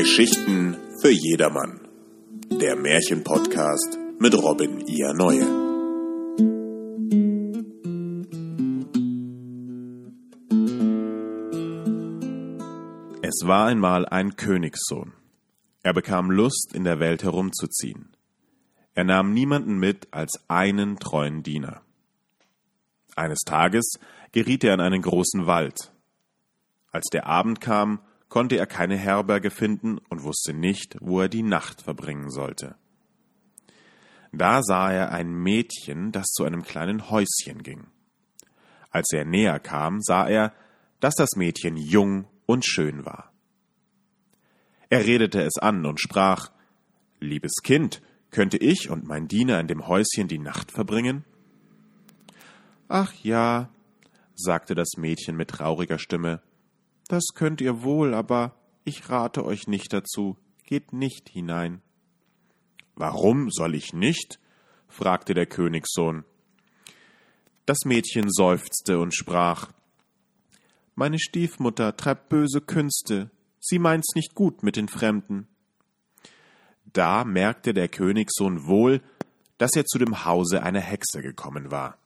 Geschichten für jedermann. Der Märchenpodcast mit Robin Ia Neue. Es war einmal ein Königssohn. Er bekam Lust, in der Welt herumzuziehen. Er nahm niemanden mit als einen treuen Diener. Eines Tages geriet er in einen großen Wald. Als der Abend kam, konnte er keine Herberge finden und wusste nicht, wo er die Nacht verbringen sollte. Da sah er ein Mädchen, das zu einem kleinen Häuschen ging. Als er näher kam, sah er, dass das Mädchen jung und schön war. Er redete es an und sprach Liebes Kind, könnte ich und mein Diener in dem Häuschen die Nacht verbringen? Ach ja, sagte das Mädchen mit trauriger Stimme, das könnt ihr wohl, aber ich rate euch nicht dazu, geht nicht hinein. Warum soll ich nicht? fragte der Königssohn. Das Mädchen seufzte und sprach Meine Stiefmutter treibt böse Künste, sie meint's nicht gut mit den Fremden. Da merkte der Königssohn wohl, dass er zu dem Hause einer Hexe gekommen war.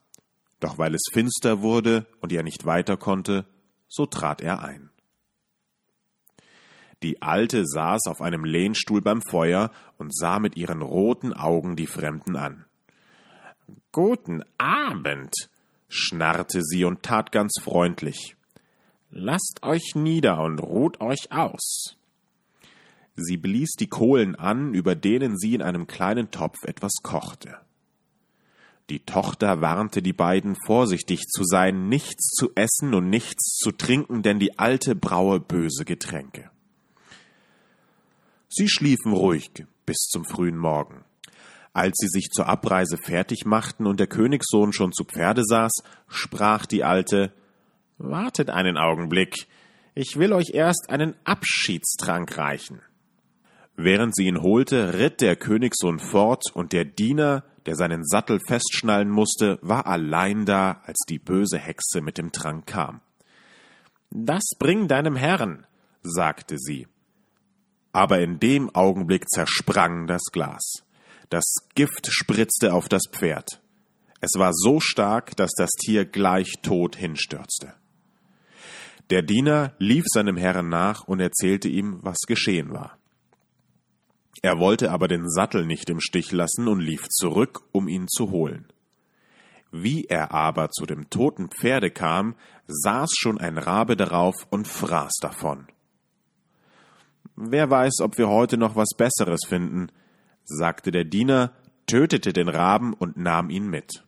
Doch weil es finster wurde und er nicht weiter konnte, so trat er ein. Die Alte saß auf einem Lehnstuhl beim Feuer und sah mit ihren roten Augen die Fremden an. Guten Abend, schnarrte sie und tat ganz freundlich. Lasst euch nieder und ruht euch aus. Sie blies die Kohlen an, über denen sie in einem kleinen Topf etwas kochte. Die Tochter warnte die beiden, vorsichtig zu sein, nichts zu essen und nichts zu trinken, denn die Alte braue böse Getränke. Sie schliefen ruhig bis zum frühen Morgen. Als sie sich zur Abreise fertig machten und der Königssohn schon zu Pferde saß, sprach die Alte Wartet einen Augenblick, ich will euch erst einen Abschiedstrank reichen. Während sie ihn holte, ritt der Königssohn fort, und der Diener, der seinen Sattel festschnallen musste, war allein da, als die böse Hexe mit dem Trank kam. Das bring deinem Herrn, sagte sie aber in dem Augenblick zersprang das Glas. Das Gift spritzte auf das Pferd. Es war so stark, dass das Tier gleich tot hinstürzte. Der Diener lief seinem Herrn nach und erzählte ihm, was geschehen war. Er wollte aber den Sattel nicht im Stich lassen und lief zurück, um ihn zu holen. Wie er aber zu dem toten Pferde kam, saß schon ein Rabe darauf und fraß davon. Wer weiß, ob wir heute noch was Besseres finden, sagte der Diener, tötete den Raben und nahm ihn mit.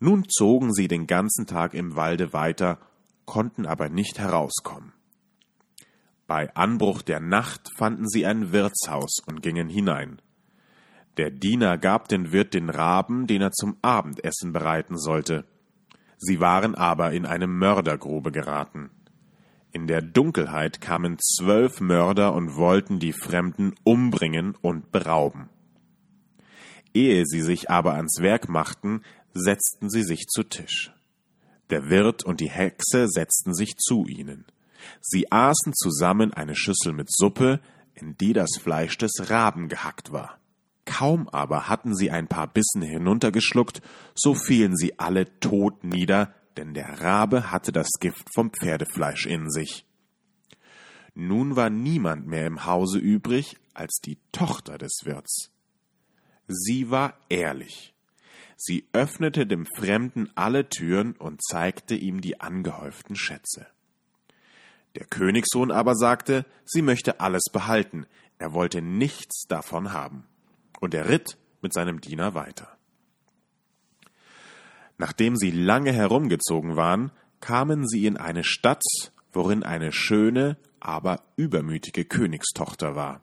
Nun zogen sie den ganzen Tag im Walde weiter, konnten aber nicht herauskommen. Bei Anbruch der Nacht fanden sie ein Wirtshaus und gingen hinein. Der Diener gab den Wirt den Raben, den er zum Abendessen bereiten sollte. Sie waren aber in eine Mördergrube geraten. In der Dunkelheit kamen zwölf Mörder und wollten die Fremden umbringen und berauben. Ehe sie sich aber ans Werk machten, setzten sie sich zu Tisch. Der Wirt und die Hexe setzten sich zu ihnen. Sie aßen zusammen eine Schüssel mit Suppe, in die das Fleisch des Raben gehackt war. Kaum aber hatten sie ein paar Bissen hinuntergeschluckt, so fielen sie alle tot nieder, denn der Rabe hatte das Gift vom Pferdefleisch in sich. Nun war niemand mehr im Hause übrig als die Tochter des Wirts. Sie war ehrlich. Sie öffnete dem Fremden alle Türen und zeigte ihm die angehäuften Schätze. Der Königssohn aber sagte, sie möchte alles behalten, er wollte nichts davon haben. Und er ritt mit seinem Diener weiter. Nachdem sie lange herumgezogen waren, kamen sie in eine Stadt, worin eine schöne, aber übermütige Königstochter war.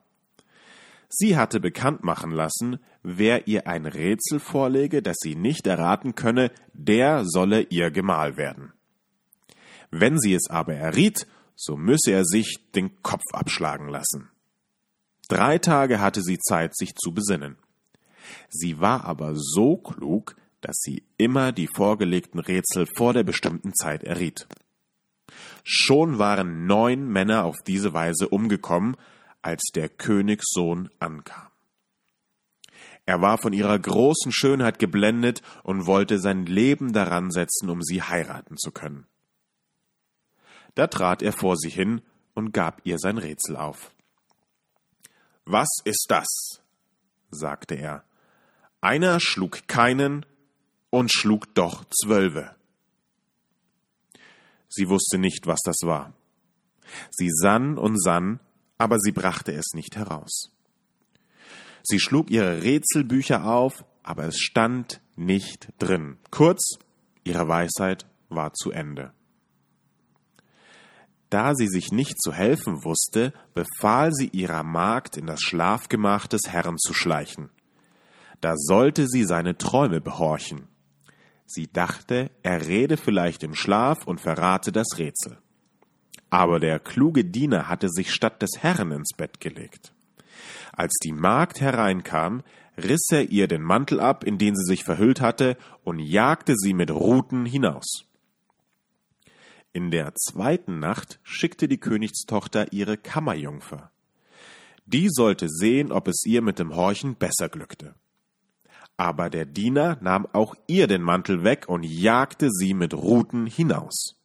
Sie hatte bekannt machen lassen, wer ihr ein Rätsel vorlege, das sie nicht erraten könne, der solle ihr Gemahl werden. Wenn sie es aber erriet, so müsse er sich den Kopf abschlagen lassen. Drei Tage hatte sie Zeit, sich zu besinnen. Sie war aber so klug, dass sie immer die vorgelegten Rätsel vor der bestimmten Zeit erriet. Schon waren neun Männer auf diese Weise umgekommen, als der Königssohn ankam. Er war von ihrer großen Schönheit geblendet und wollte sein Leben daran setzen, um sie heiraten zu können. Da trat er vor sie hin und gab ihr sein Rätsel auf. Was ist das? sagte er. Einer schlug keinen und schlug doch zwölfe. Sie wusste nicht, was das war. Sie sann und sann, aber sie brachte es nicht heraus. Sie schlug ihre Rätselbücher auf, aber es stand nicht drin. Kurz, ihre Weisheit war zu Ende. Da sie sich nicht zu helfen wusste, befahl sie ihrer Magd, in das Schlafgemach des Herrn zu schleichen. Da sollte sie seine Träume behorchen. Sie dachte, er rede vielleicht im Schlaf und verrate das Rätsel. Aber der kluge Diener hatte sich statt des Herrn ins Bett gelegt. Als die Magd hereinkam, riss er ihr den Mantel ab, in den sie sich verhüllt hatte, und jagte sie mit Ruten hinaus. In der zweiten Nacht schickte die Königstochter ihre Kammerjungfer. Die sollte sehen, ob es ihr mit dem Horchen besser glückte. Aber der Diener nahm auch ihr den Mantel weg und jagte sie mit Ruten hinaus.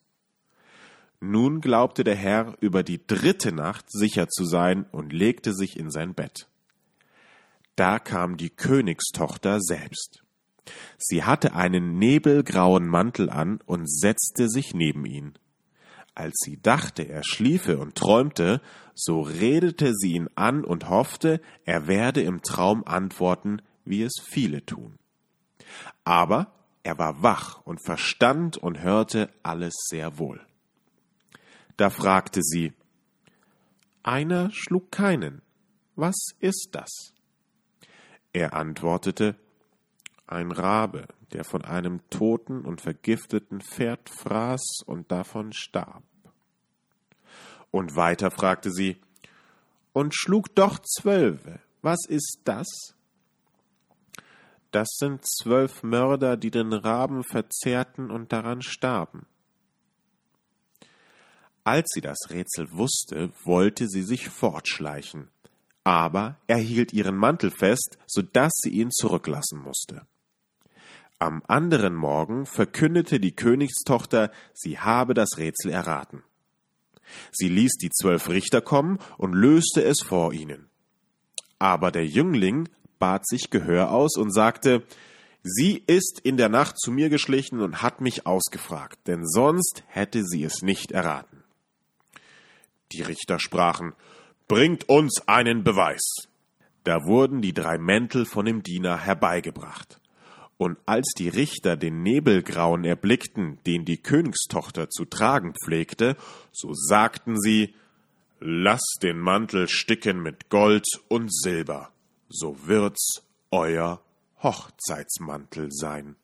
Nun glaubte der Herr über die dritte Nacht sicher zu sein und legte sich in sein Bett. Da kam die Königstochter selbst. Sie hatte einen nebelgrauen Mantel an und setzte sich neben ihn. Als sie dachte, er schliefe und träumte, so redete sie ihn an und hoffte, er werde im Traum antworten, wie es viele tun. Aber er war wach und verstand und hörte alles sehr wohl. Da fragte sie, Einer schlug keinen. Was ist das? Er antwortete, Ein Rabe, der von einem toten und vergifteten Pferd fraß und davon starb. Und weiter fragte sie, Und schlug doch zwölfe. Was ist das? Das sind zwölf Mörder, die den Raben verzehrten und daran starben. Als sie das Rätsel wusste, wollte sie sich fortschleichen, aber er hielt ihren Mantel fest, so dass sie ihn zurücklassen musste. Am anderen Morgen verkündete die Königstochter, sie habe das Rätsel erraten. Sie ließ die zwölf Richter kommen und löste es vor ihnen. Aber der Jüngling bat sich Gehör aus und sagte, Sie ist in der Nacht zu mir geschlichen und hat mich ausgefragt, denn sonst hätte sie es nicht erraten. Die Richter sprachen, Bringt uns einen Beweis. Da wurden die drei Mäntel von dem Diener herbeigebracht. Und als die Richter den Nebelgrauen erblickten, den die Königstochter zu tragen pflegte, so sagten sie, Lass den Mantel sticken mit Gold und Silber, so wird's euer Hochzeitsmantel sein.